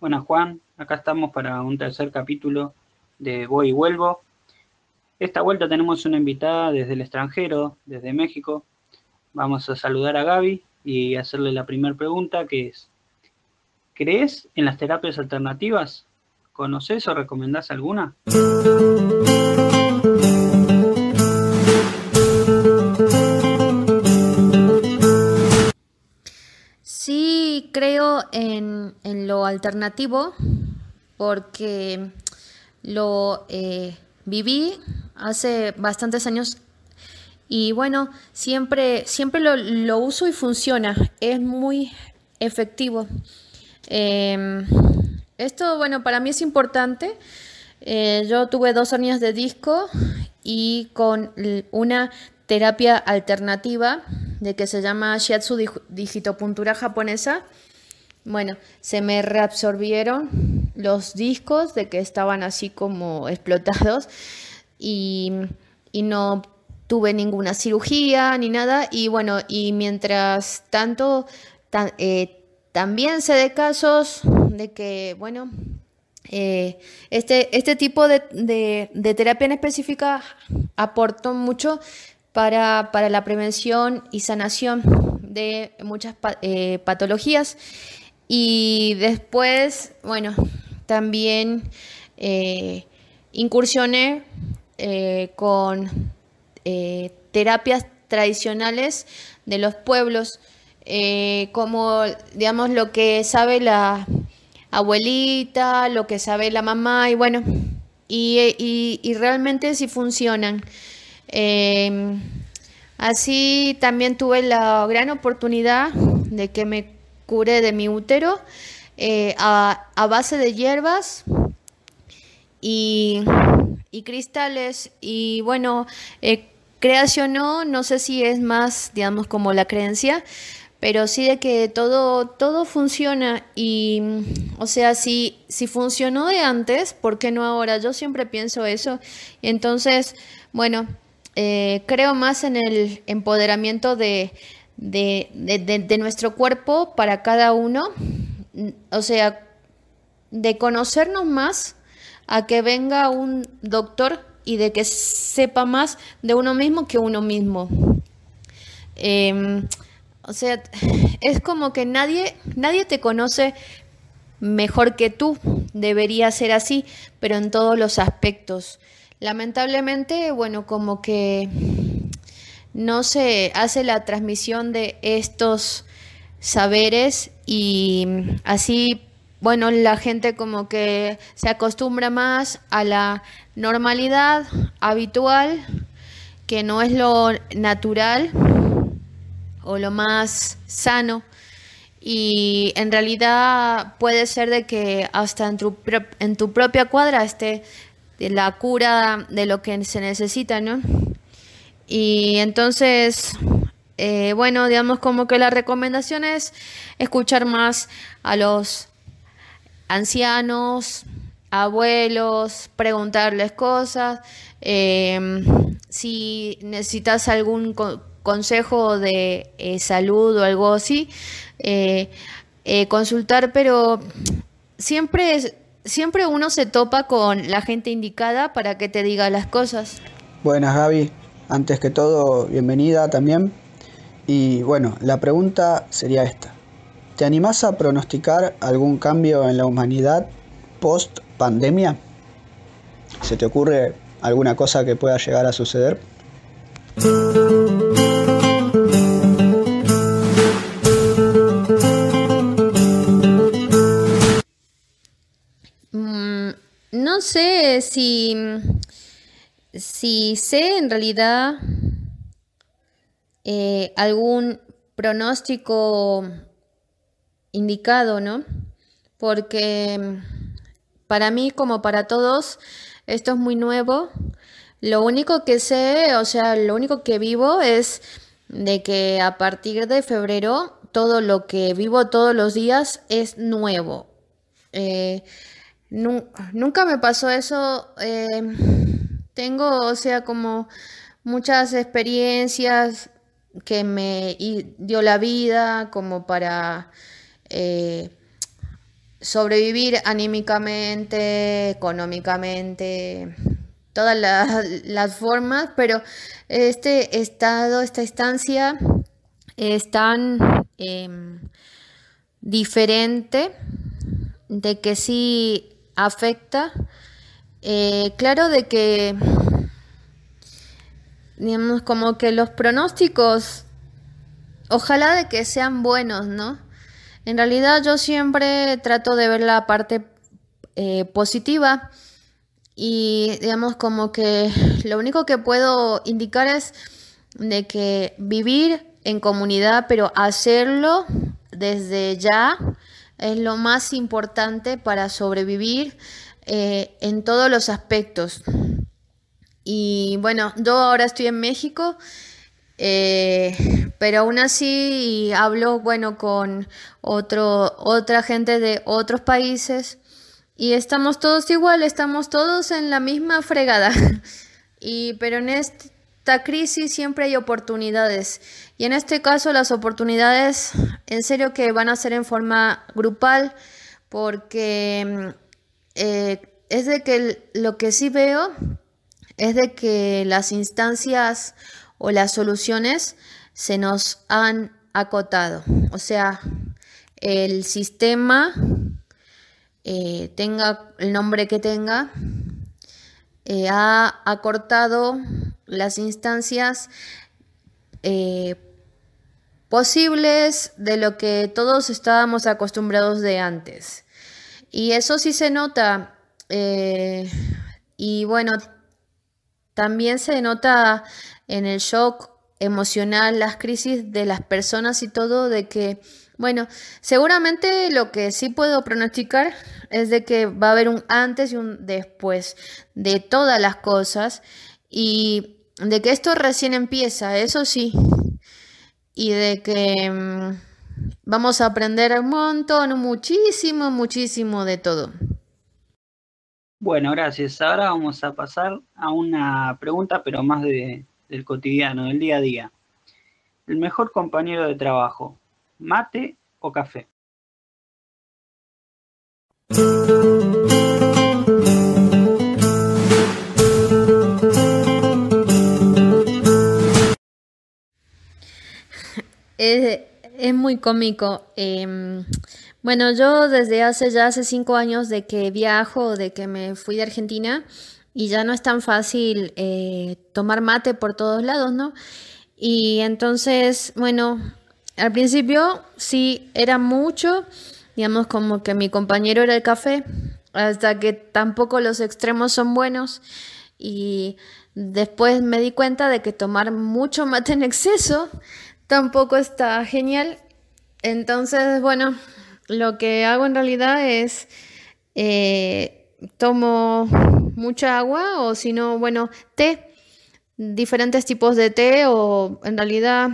Buenas Juan, acá estamos para un tercer capítulo de Voy y Vuelvo. Esta vuelta tenemos una invitada desde el extranjero, desde México. Vamos a saludar a Gaby y hacerle la primera pregunta que es, ¿crees en las terapias alternativas? ¿Conoces o recomendás alguna? Creo en, lo alternativo porque lo eh, viví hace bastantes años y bueno, siempre, siempre lo, uso y funciona, es muy efectivo. Em, esto, bueno, para mí es importante. Eh, yo tuve dos años de disco y con una terapia alternativa de que se llama Shiatsu Digitopuntura japonesa. Bueno, se me reabsorbieron los discos de que estaban así como explotados y, no tuve ninguna cirugía ni nada. Y bueno, y mientras tanto, eh, también sé de casos de que, bueno, eh, este, este tipo de, de, terapia en específica aportó mucho para, la prevención y sanación de muchas eh, patologías. Y después, bueno, también eh, incursioné eh, con terapias tradicionales de los pueblos, como, digamos, lo que sabe la abuelita, lo que sabe la mamá, y bueno, y, y realmente sí funcionan. Em, así también tuve la gran oportunidad de que me cure de mi útero eh, a, base de hierbas y, cristales. Y bueno, eh, creación no, no sé si es más, digamos, como la creencia, pero sí de que todo, todo funciona y, o sea, si, si funcionó de antes, ¿por qué no ahora? Yo siempre pienso eso. Entonces, bueno, eh, creo más en el empoderamiento de, nuestro cuerpo para cada uno, o sea, de conocernos más a que venga un doctor y de que sepa más de uno mismo que uno mismo. Em, o sea, es como que nadie, nadie te conoce mejor que tú. Debería ser así, pero en todos los aspectos. Lamentablemente, bueno, como que no se hace la transmisión de estos saberes y así, bueno, la gente como que se acostumbra más a la normalidad habitual, que no es lo natural o lo más sano. Y en realidad puede ser de que hasta en tu, en tu propia cuadra esté de la cura de lo que se necesita, ¿no? Y entonces, eh, bueno, digamos como que la recomendación es escuchar más a los ancianos, abuelos, preguntarles cosas, em, si necesitas algún consejo de eh, salud o algo así, eh, consultar, pero siempre es, siempre uno se topa con la gente indicada para que te diga las cosas. Buenas Gaby, antes que todo, bienvenida también. Y bueno, la pregunta sería esta. ¿Te animás a pronosticar algún cambio en la humanidad post pandemia? ¿Se te ocurre alguna cosa que pueda llegar a suceder? No sé si, si sé en realidad eh, algún pronóstico indicado, ¿no? Porque para mí, como para todos, esto es muy nuevo. Lo único que sé, o sea, lo único que vivo es de que a partir de febrero todo lo que vivo todos los días es nuevo. Eh, nunca me pasó eso. Em, tengo, o sea, como muchas experiencias que me dio la vida como para, eh, sobrevivir anímicamente, económicamente, todas las, formas, pero este estado, esta estancia es tan em, diferente de que sí afecta. Eh, claro de que, digamos, como que los pronósticos, ojalá de que sean buenos, ¿no? En realidad yo siempre trato de ver la parte eh, positiva y digamos como que lo único que puedo indicar es de que vivir en comunidad, pero hacerlo desde ya es lo más importante para sobrevivir eh, en todos los aspectos. Y bueno, yo ahora estoy en México, eh, pero aún así hablo, bueno, con otro, otra gente de otros países y estamos todos igual, estamos todos en la misma fregada. y, pero en crisis siempre hay oportunidades. Y en este caso las oportunidades en serio que van a ser en forma grupal porque eh, es de que lo que sí veo es de que las instancias o las soluciones se nos han acotado. O sea, el sistema eh, tenga el nombre que tenga, eh, ha acortado las instancias eh, posibles de lo que todos estábamos acostumbrados de antes. Y eso sí se nota. y bueno, también se nota en el shock emocional, las crisis de las personas y todo, de que bueno, seguramente lo que sí puedo pronosticar es de que va a haber un antes y un después de todas las cosas y de que esto recién empieza, eso sí, y de que mm, vamos a aprender un montón, muchísimo, muchísimo de todo. Bueno, gracias. Ahora vamos a pasar a una pregunta, pero más de, del cotidiano, del día a día. El mejor compañero de trabajo mate o café. Es, muy cómico. Em, bueno, yo desde hace ya hace cinco años de que viajo, de que me fui de Argentina y ya no es tan fácil eh, tomar mate por todos lados, ¿no? Y entonces, bueno, al principio sí era mucho, digamos como que mi compañero era el café, hasta que tampoco los extremos son buenos y después me di cuenta de que tomar mucho mate en exceso tampoco está genial. Entonces, bueno, lo que hago en realidad es eh, tomo mucha agua o si no, bueno, té, diferentes tipos de té o en realidad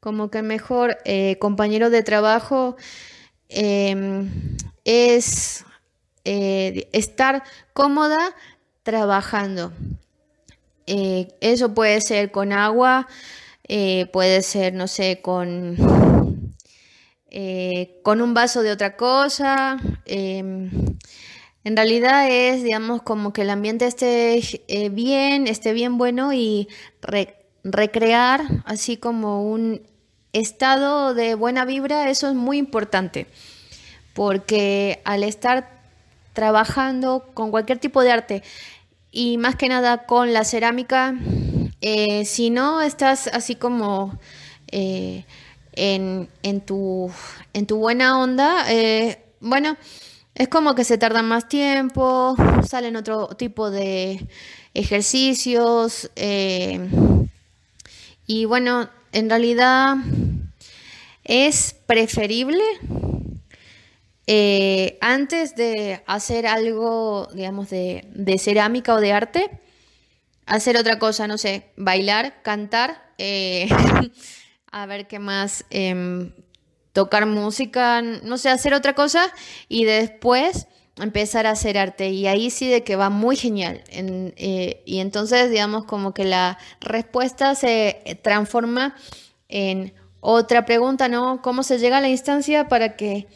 como que mejor eh, compañero de trabajo em, es eh, estar cómoda trabajando. Eso puede ser con agua, puede ser, no sé, con, con un vaso de otra cosa. Em, en realidad es, digamos, como que el ambiente esté bien, esté bien bueno y recrear así como un estado de buena vibra, eso es muy importante, porque al estar trabajando con cualquier tipo de arte y más que nada con la cerámica, eh, si no estás así como eh, en, tu, en, tu, buena onda, eh, bueno, es como que se tarda más tiempo, salen otro tipo de ejercicios y bueno, en realidad es preferible antes de hacer algo, digamos, de, cerámica o de arte, hacer otra cosa, no sé, bailar, cantar, eh, a ver qué más, em, tocar música, no sé, hacer otra cosa y después empezar a hacer arte y ahí sí de que va muy genial eh, y entonces digamos como que la respuesta se transforma en otra pregunta, ¿no? ¿Cómo se llega a la instancia para que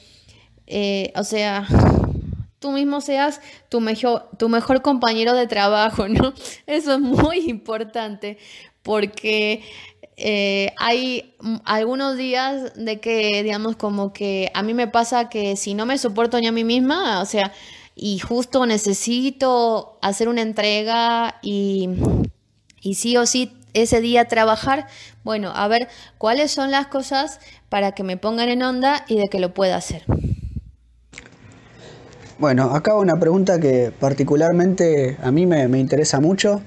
eh, o sea, tú mismo seas tu mejor, tu mejor compañero de trabajo, ¿no? Eso es muy importante porque eh, hay algunos días de que, digamos, como que a mí me pasa que si no me soporto ni a mí misma, o sea, y justo necesito hacer una entrega y, y sí o sí ese día trabajar, bueno, a ver cuáles son las cosas para que me pongan en onda y de que lo pueda hacer. Bueno, acá una pregunta que particularmente a mí me, interesa mucho.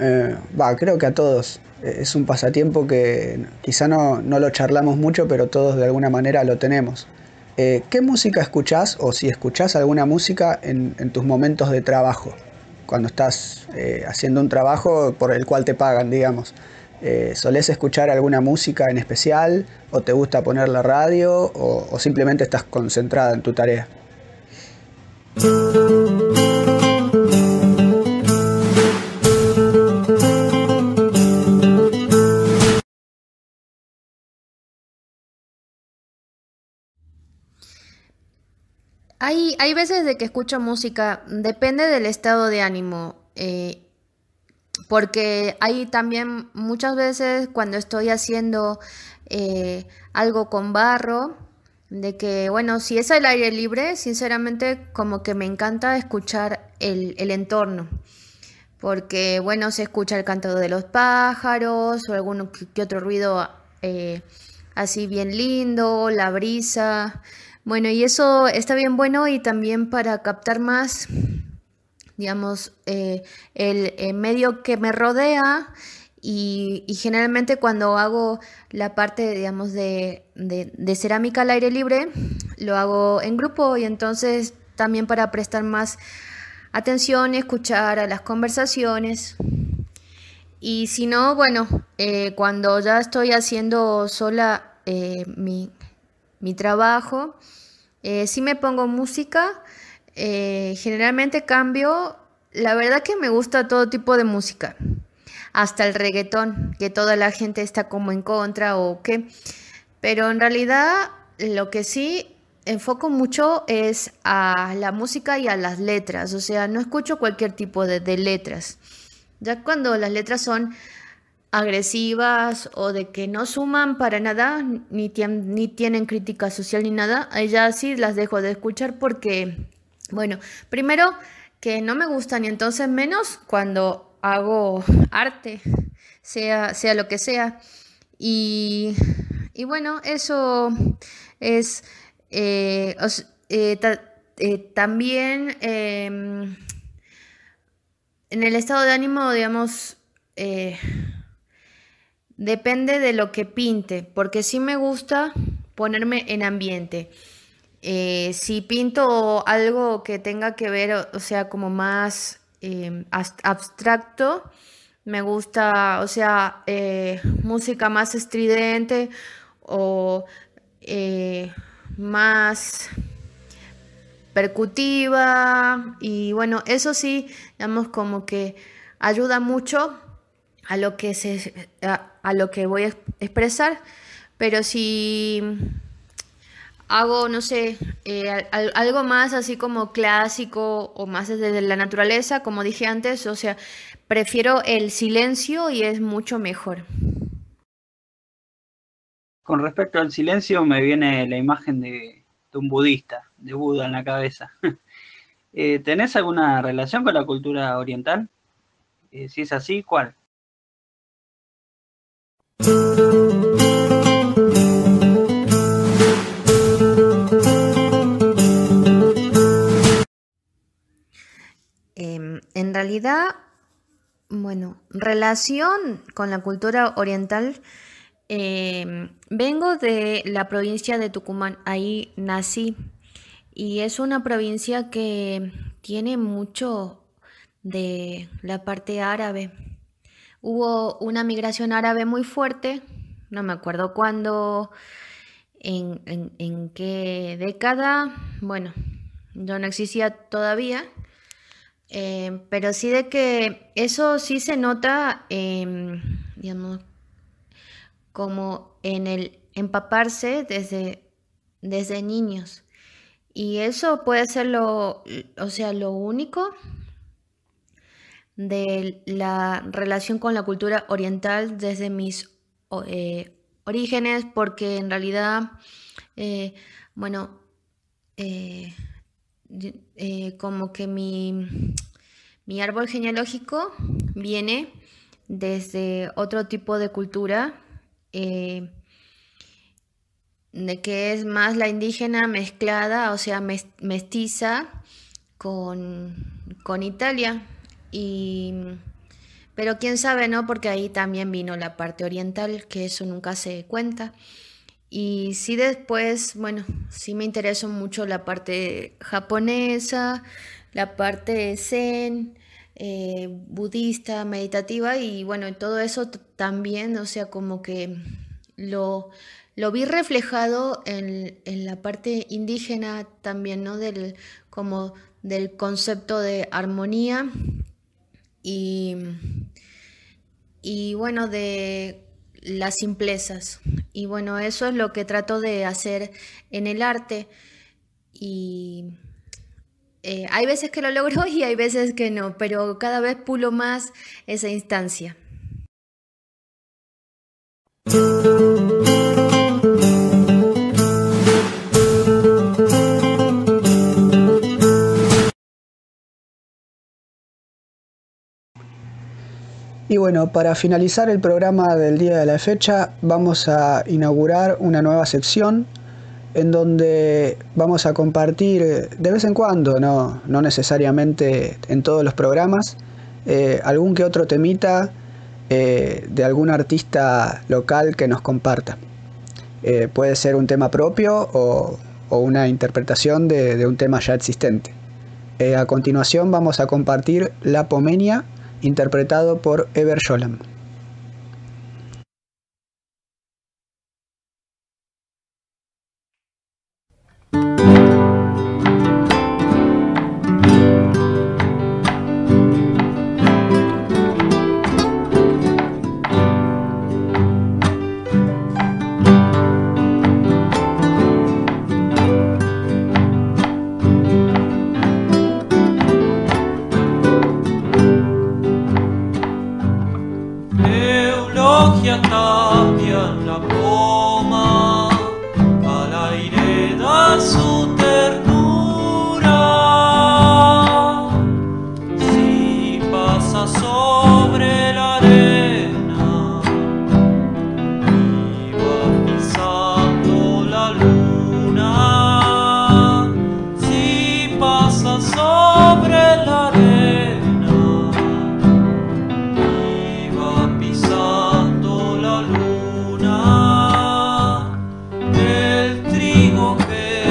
Eh, va, creo que a todos. Eh, es un pasatiempo que quizá no, lo charlamos mucho, pero todos de alguna manera lo tenemos. Eh, ¿Qué música escuchás o si escuchás alguna música en, tus momentos de trabajo? Cuando estás haciendo un trabajo por el cual te pagan, digamos. ¿Solés escuchar alguna música en especial o te gusta poner la radio o simplemente estás concentrada en tu tarea? Hay, hay veces de que escucho música, depende del estado de ánimo, eh, porque hay también muchas veces cuando estoy haciendo eh, algo con barro, de que, bueno, si es al aire libre, sinceramente como que me encanta escuchar el, entorno, porque, bueno, se escucha el canto de los pájaros o algún que otro ruido eh, así bien lindo, la brisa, bueno, y eso está bien bueno y también para captar más, digamos, eh, el medio que me rodea y, generalmente cuando hago la parte, digamos, de, cerámica al aire libre, lo hago en grupo y entonces también para prestar más atención escuchar a las conversaciones. Y si no, bueno, eh, cuando ya estoy haciendo sola eh, mi, trabajo, eh, si me pongo música, generalmente cambio. La verdad que me gusta todo tipo de música hasta el reggaetón, que toda la gente está como en contra o qué. Pero en realidad lo que sí enfoco mucho es a la música y a las letras, o sea, no escucho cualquier tipo de, letras. Ya cuando las letras son agresivas o de que no suman para nada, ni, ni tienen crítica social ni nada, ya sí las dejo de escuchar porque, bueno, primero que no me gustan y entonces menos cuando hago arte, sea, sea lo que sea. Y, bueno, eso es eh, eh, eh, también em, en el estado de ánimo, digamos, depende de lo que pinte, porque sí me gusta ponerme en ambiente. si pinto algo que tenga que ver, o sea, como más Em, abstracto. Me gusta, o sea, eh, música más estridente o eh, más percutiva. Y bueno, eso sí, digamos, como que ayuda mucho a lo que, se, a lo que voy a expresar. Pero si hago, no sé, eh, algo más así como clásico o más desde la naturaleza, como dije antes, o sea, prefiero el silencio y es mucho mejor. Con respecto al silencio me viene la imagen de, un budista, de Buda en la cabeza. Eh, ¿Tenés alguna relación con la cultura oriental? Eh, si es así, ¿cuál? Realidad, bueno, relación con la cultura oriental, em, vengo de la provincia de Tucumán, ahí nací y es una provincia que tiene mucho de la parte árabe. Hubo una migración árabe muy fuerte, no me acuerdo cuándo, en, en qué década, bueno, yo no existía todavía, eh, pero sí de que eso sí se nota, em, digamos, como en el empaparse desde, desde niños. Y eso puede ser lo, o sea, lo único de la relación con la cultura oriental desde mis eh, orígenes, porque en realidad, eh, bueno, eh, como que mi, mi, árbol genealógico viene desde otro tipo de cultura, de que es más la indígena mezclada, o sea, mestiza con, con Italia. Y, pero quién sabe, ¿no? Porque ahí también vino la parte oriental, que eso nunca se cuenta. Y sí después, bueno, sí me interesó mucho la parte japonesa, la parte zen, eh, budista, meditativa y bueno, todo eso también, o sea, como que lo, lo vi reflejado en, en, la parte indígena también, ¿no? Del, como del concepto de armonía y, bueno, de las simplezas. Y bueno, eso es lo que trato de hacer en el arte. Y eh, hay veces que lo logro y hay veces que no, pero cada vez pulo más esa instancia. Y bueno, para finalizar el programa del día de la fecha, vamos a inaugurar una nueva sección en donde vamos a compartir eh, de vez en cuando, no, no necesariamente en todos los programas, eh, algún que otro temita eh, de algún artista local que nos comparta. puede ser un tema propio o, una interpretación de, de, un tema ya existente. a continuación vamos a compartir La Pomenia interpretado por Ever Jolam.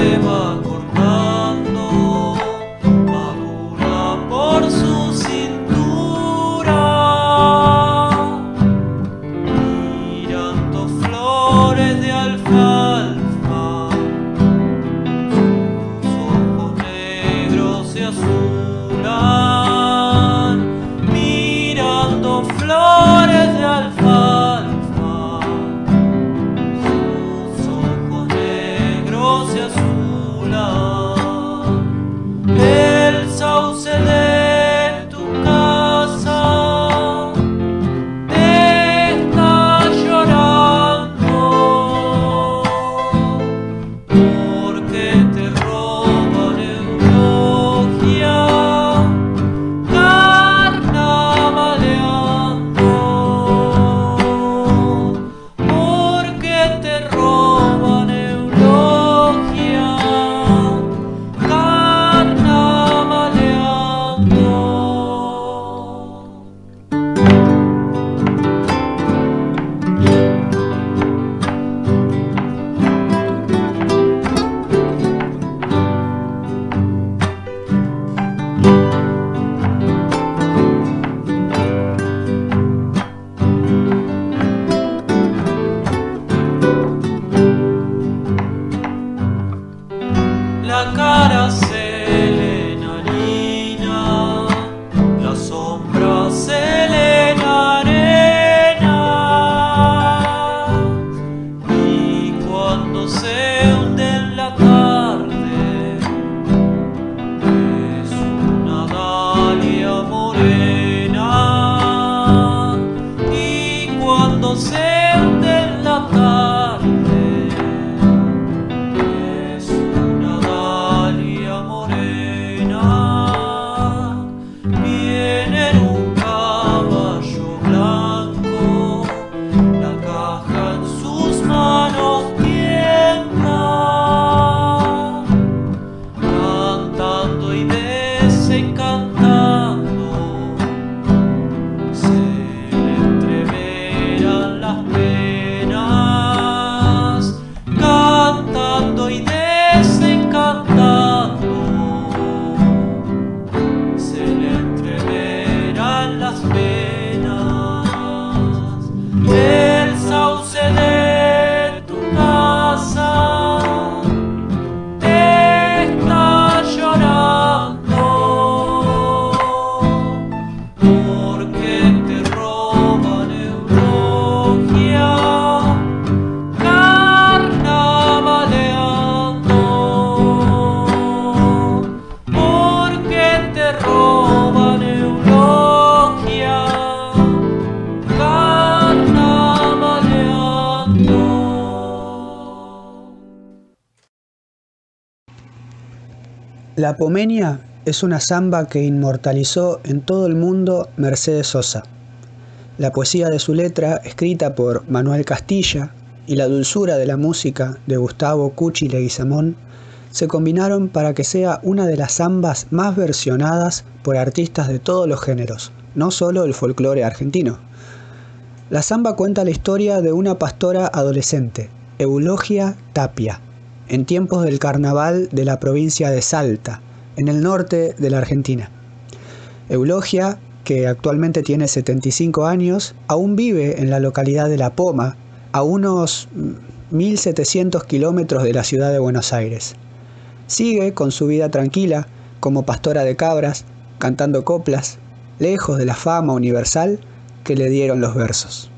내 마음 La Pomenia es una samba que inmortalizó en todo el mundo Mercedes Sosa. La poesía de su letra, escrita por Manuel Castilla, y la dulzura de la música de Gustavo Cuchi Leguizamón se combinaron para que sea una de las zambas más versionadas por artistas de todos los géneros, no solo el folclore argentino. La samba cuenta la historia de una pastora adolescente, Eulogia Tapia, en tiempos del carnaval de la provincia de Salta, en el norte de la Argentina. Eulogia, que actualmente tiene 75 años, aún vive en la localidad de La Poma, a unos 1.700 kilómetros de la ciudad de Buenos Aires. Sigue con su vida tranquila como pastora de cabras, cantando coplas, lejos de la fama universal que le dieron los versos.